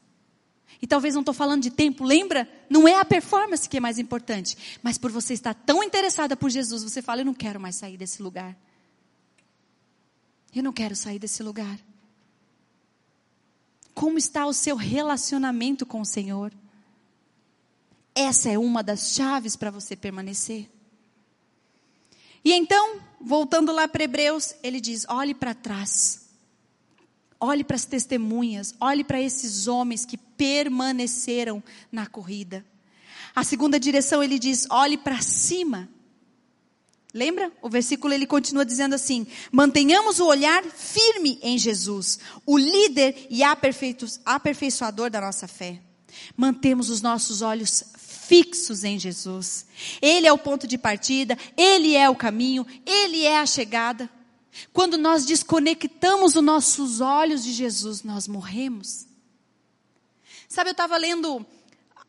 E talvez não estou falando de tempo, lembra? Não é a performance que é mais importante, mas por você estar tão interessada por Jesus, você fala: Eu não quero mais sair desse lugar. Eu não quero sair desse lugar. Como está o seu relacionamento com o Senhor? Essa é uma das chaves para você permanecer. E então, voltando lá para Hebreus, ele diz: olhe para trás. Olhe para as testemunhas, olhe para esses homens que permaneceram na corrida. A segunda direção ele diz: olhe para cima. Lembra? O versículo ele continua dizendo assim: mantenhamos o olhar firme em Jesus, o líder e aperfeiçoador da nossa fé. Mantemos os nossos olhos fixos em Jesus. Ele é o ponto de partida, ele é o caminho, ele é a chegada. Quando nós desconectamos os nossos olhos de Jesus, nós morremos. Sabe, eu estava lendo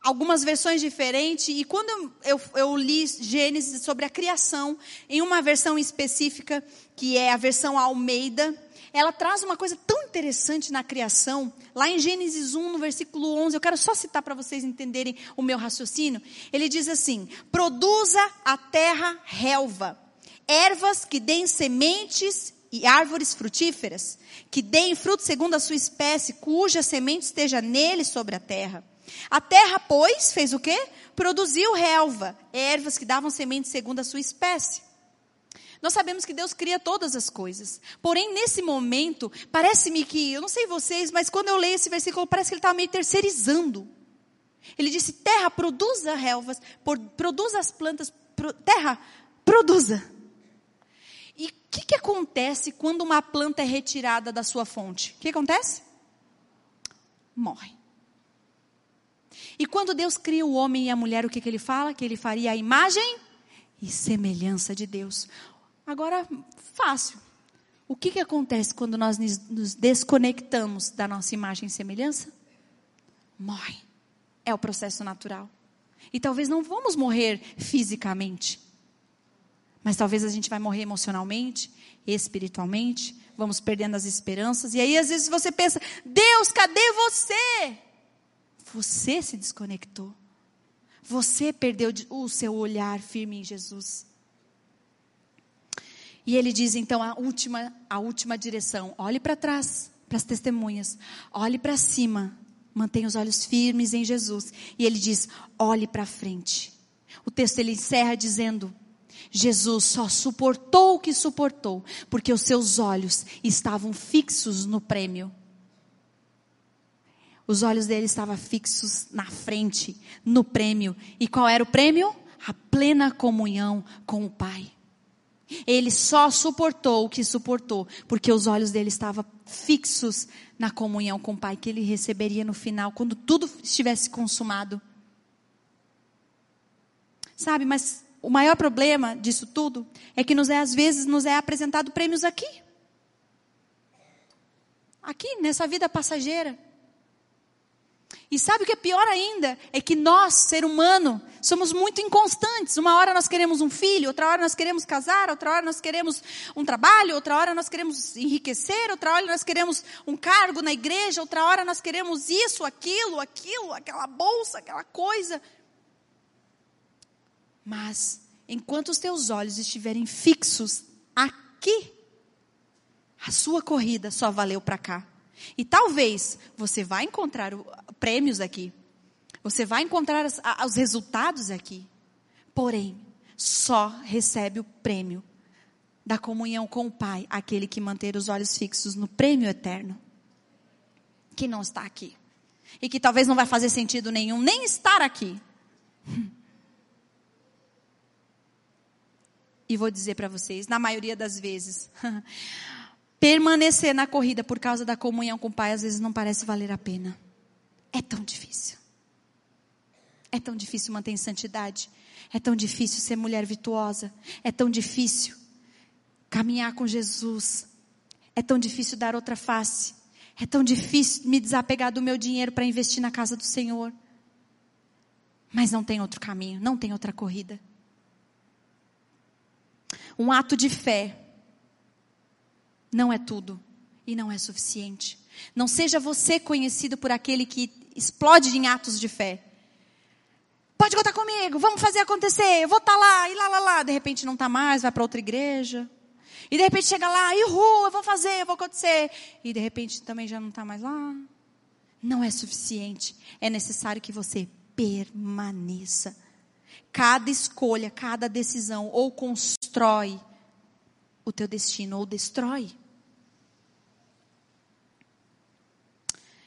algumas versões diferentes, e quando eu, eu, li Gênesis sobre a criação, em uma versão específica, que é a versão Almeida, ela traz uma coisa tão interessante na criação, lá em Gênesis 1, no versículo 11, eu quero só citar para vocês entenderem o meu raciocínio. Ele diz assim: Produza a terra relva, ervas que deem sementes e árvores frutíferas, que deem fruto segundo a sua espécie, cuja semente esteja nele sobre a terra. A terra, pois, fez o quê? Produziu relva, ervas que davam semente segundo a sua espécie. Nós sabemos que Deus cria todas as coisas. Porém, nesse momento, parece-me que, eu não sei vocês, mas quando eu leio esse versículo, parece que ele estava meio terceirizando. Ele disse: Terra, produza relvas, produza as plantas, pro, terra, produza. E o que, que acontece quando uma planta é retirada da sua fonte? O que acontece? Morre. E quando Deus cria o homem e a mulher, o que, que ele fala? Que ele faria a imagem e semelhança de Deus. Agora, fácil. O que, que acontece quando nós nos desconectamos da nossa imagem e semelhança? Morre. É o processo natural. E talvez não vamos morrer fisicamente. Mas talvez a gente vai morrer emocionalmente, espiritualmente, vamos perdendo as esperanças. E aí, às vezes, você pensa: Deus, cadê você? Você se desconectou. Você perdeu o seu olhar firme em Jesus. E ele diz então a última, a última direção: olhe para trás, para as testemunhas, olhe para cima, mantenha os olhos firmes em Jesus. E ele diz: olhe para frente. O texto ele encerra dizendo: Jesus só suportou o que suportou, porque os seus olhos estavam fixos no prêmio. Os olhos dele estavam fixos na frente, no prêmio. E qual era o prêmio? A plena comunhão com o Pai. Ele só suportou o que suportou, porque os olhos dele estavam fixos na comunhão com o Pai que ele receberia no final, quando tudo estivesse consumado. Sabe, mas o maior problema disso tudo é que nos é, às vezes nos é apresentado prêmios aqui. Aqui, nessa vida passageira. E sabe o que é pior ainda? É que nós, ser humano, somos muito inconstantes. Uma hora nós queremos um filho, outra hora nós queremos casar, outra hora nós queremos um trabalho, outra hora nós queremos enriquecer, outra hora nós queremos um cargo na igreja, outra hora nós queremos isso, aquilo, aquilo, aquela bolsa, aquela coisa. Mas, enquanto os teus olhos estiverem fixos aqui, a sua corrida só valeu para cá. E talvez você vai encontrar prêmios aqui. Você vai encontrar os resultados aqui. Porém, só recebe o prêmio da comunhão com o Pai, aquele que manter os olhos fixos no prêmio eterno, que não está aqui. E que talvez não vai fazer sentido nenhum nem estar aqui. E vou dizer para vocês, na maioria das vezes, permanecer na corrida por causa da comunhão com o Pai às vezes não parece valer a pena. É tão difícil. É tão difícil manter santidade. É tão difícil ser mulher virtuosa. É tão difícil caminhar com Jesus. É tão difícil dar outra face. É tão difícil me desapegar do meu dinheiro para investir na casa do Senhor. Mas não tem outro caminho, não tem outra corrida. Um ato de fé não é tudo e não é suficiente. Não seja você conhecido por aquele que explode em atos de fé. Pode contar comigo, vamos fazer acontecer, eu vou estar tá lá, e lá, lá, lá. De repente não está mais, vai para outra igreja. E de repente chega lá, e eu vou fazer, eu vou acontecer. E de repente também já não está mais lá. Não é suficiente. É necessário que você permaneça. Cada escolha, cada decisão, ou constrói o teu destino, ou destrói.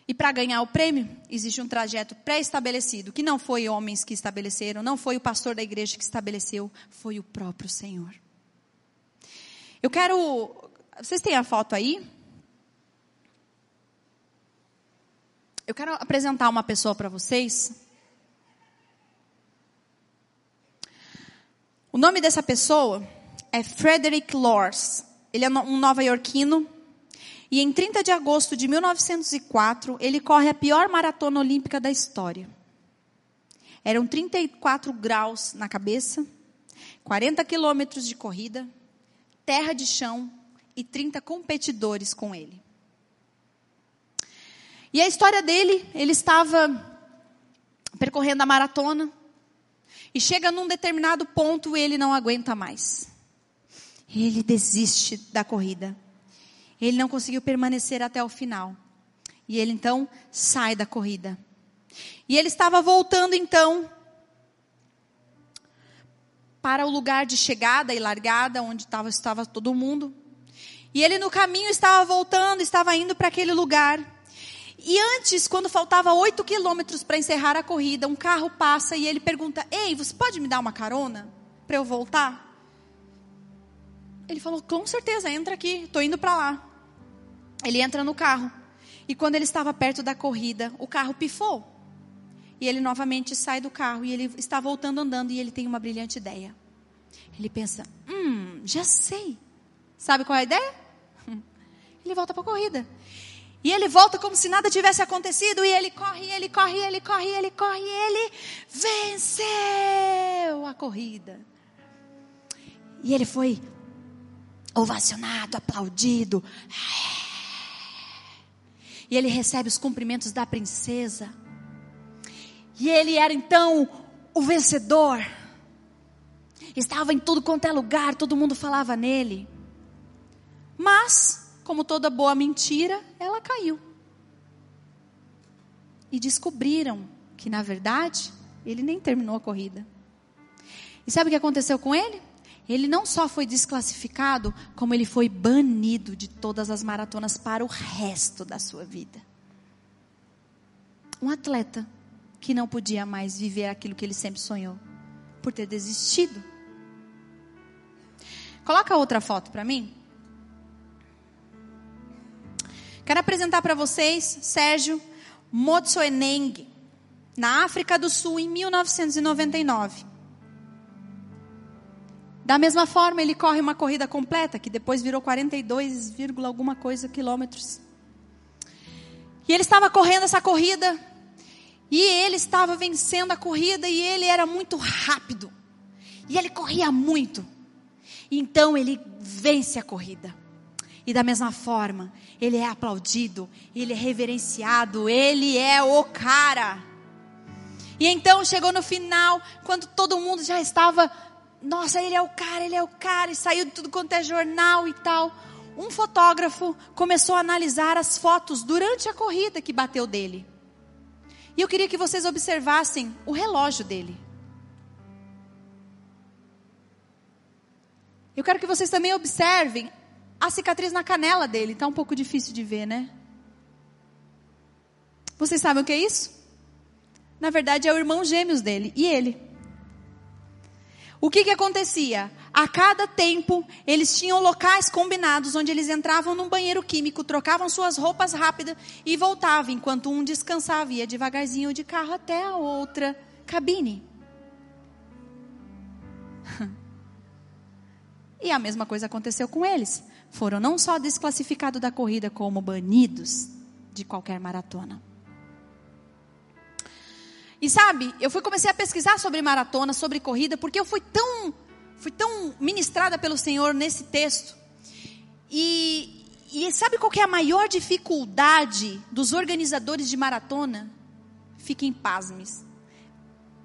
E para ganhar o prêmio, existe um trajeto pré-estabelecido, que não foi homens que estabeleceram, não foi o pastor da igreja que estabeleceu, foi o próprio Senhor. Eu quero. Vocês têm a foto aí? Eu quero apresentar uma pessoa para vocês. O nome dessa pessoa é Frederick Lors. Ele é um nova-iorquino e em 30 de agosto de 1904, ele corre a pior maratona olímpica da história. Eram 34 graus na cabeça, 40 quilômetros de corrida, terra de chão e 30 competidores com ele. E a história dele, ele estava percorrendo a maratona e chega num determinado ponto ele não aguenta mais. Ele desiste da corrida. Ele não conseguiu permanecer até o final. E ele então sai da corrida. E ele estava voltando então para o lugar de chegada e largada, onde estava, estava todo mundo. E ele no caminho estava voltando, estava indo para aquele lugar. E antes, quando faltava oito quilômetros para encerrar a corrida, um carro passa e ele pergunta: Ei, você pode me dar uma carona para eu voltar? Ele falou: Com certeza, entra aqui, estou indo para lá. Ele entra no carro. E quando ele estava perto da corrida, o carro pifou. E ele novamente sai do carro e ele está voltando andando e ele tem uma brilhante ideia. Ele pensa: Hum, já sei. Sabe qual é a ideia? Ele volta para a corrida. E ele volta como se nada tivesse acontecido. E ele corre, ele corre, ele corre, ele corre, ele venceu a corrida. E ele foi ovacionado, aplaudido. E ele recebe os cumprimentos da princesa. E ele era então o vencedor. Estava em tudo quanto é lugar, todo mundo falava nele. Mas como toda boa mentira, ela caiu. E descobriram que, na verdade, ele nem terminou a corrida. E sabe o que aconteceu com ele? Ele não só foi desclassificado, como ele foi banido de todas as maratonas para o resto da sua vida. Um atleta que não podia mais viver aquilo que ele sempre sonhou, por ter desistido. Coloca outra foto para mim. Quero apresentar para vocês Sérgio Motsoeneng, na África do Sul, em 1999. Da mesma forma, ele corre uma corrida completa, que depois virou 42, alguma coisa quilômetros. E ele estava correndo essa corrida, e ele estava vencendo a corrida, e ele era muito rápido. E ele corria muito. Então ele vence a corrida. E da mesma forma, ele é aplaudido, ele é reverenciado, ele é o cara. E então chegou no final, quando todo mundo já estava, nossa, ele é o cara, ele é o cara, e saiu de tudo quanto é jornal e tal. Um fotógrafo começou a analisar as fotos durante a corrida que bateu dele. E eu queria que vocês observassem o relógio dele. Eu quero que vocês também observem a cicatriz na canela dele. Está um pouco difícil de ver, né? Vocês sabem o que é isso? Na verdade, é o irmão gêmeos dele e ele. O que que acontecia? A cada tempo, eles tinham locais combinados onde eles entravam num banheiro químico, trocavam suas roupas rápidas e voltavam, enquanto um descansava, ia devagarzinho de carro até a outra cabine. e a mesma coisa aconteceu com eles foram não só desclassificados da corrida, como banidos de qualquer maratona. E sabe, eu fui comecei a pesquisar sobre maratona, sobre corrida, porque eu fui tão, fui tão ministrada pelo Senhor nesse texto. E, e sabe qual é a maior dificuldade dos organizadores de maratona? Fiquem pasmes.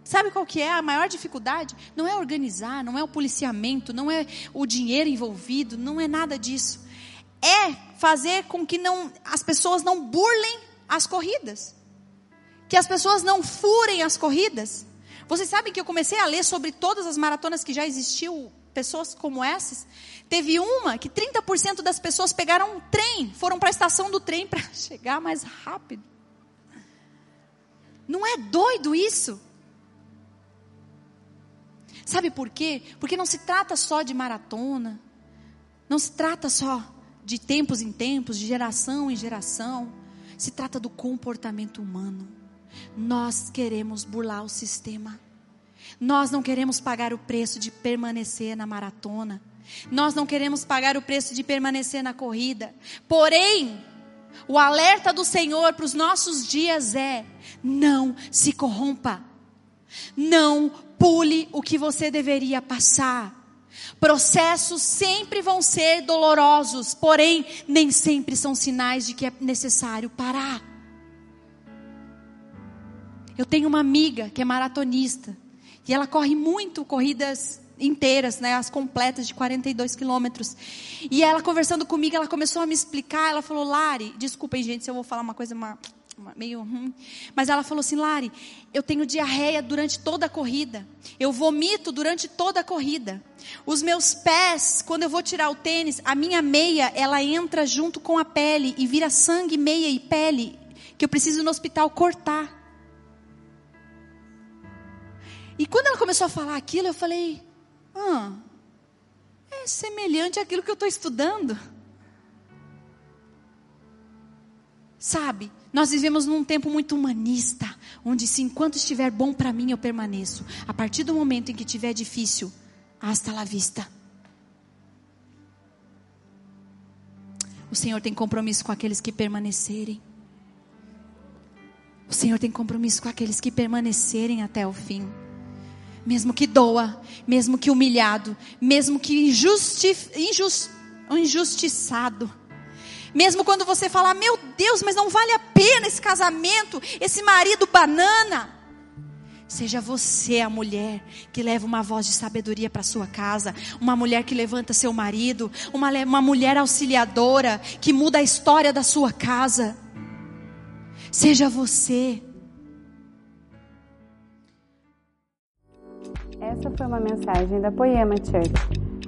Sabe qual que é a maior dificuldade? Não é organizar, não é o policiamento, não é o dinheiro envolvido, não é nada disso. É fazer com que não, as pessoas não burlem as corridas. Que as pessoas não furem as corridas. Vocês sabem que eu comecei a ler sobre todas as maratonas que já existiu, pessoas como essas. Teve uma que 30% das pessoas pegaram um trem, foram para a estação do trem para chegar mais rápido. Não é doido isso? Sabe por quê? Porque não se trata só de maratona, não se trata só de tempos em tempos, de geração em geração. Se trata do comportamento humano. Nós queremos burlar o sistema. Nós não queremos pagar o preço de permanecer na maratona. Nós não queremos pagar o preço de permanecer na corrida. Porém, o alerta do Senhor para os nossos dias é: não se corrompa. Não pule o que você deveria passar. Processos sempre vão ser dolorosos, porém, nem sempre são sinais de que é necessário parar. Eu tenho uma amiga que é maratonista e ela corre muito corridas inteiras, né, as completas de 42 quilômetros. E ela conversando comigo, ela começou a me explicar, ela falou, Lari, desculpem gente se eu vou falar uma coisa uma, meio ruim, mas ela falou assim, Lari, eu tenho diarreia durante toda a corrida, eu vomito durante toda a corrida. Os meus pés, quando eu vou tirar o tênis, a minha meia, ela entra junto com a pele e vira sangue, meia e pele, que eu preciso ir no hospital cortar. E quando ela começou a falar aquilo, eu falei, ah, é semelhante àquilo que eu estou estudando. Sabe, nós vivemos num tempo muito humanista, onde se enquanto estiver bom para mim eu permaneço. A partir do momento em que estiver difícil, hasta la vista. O Senhor tem compromisso com aqueles que permanecerem. O Senhor tem compromisso com aqueles que permanecerem até o fim mesmo que doa, mesmo que humilhado, mesmo que injusti, injust, injustiçado. Mesmo quando você fala, meu Deus, mas não vale a pena esse casamento, esse marido banana. Seja você a mulher que leva uma voz de sabedoria para sua casa, uma mulher que levanta seu marido, uma, uma mulher auxiliadora que muda a história da sua casa. Seja você. Essa foi uma mensagem da Poema Church.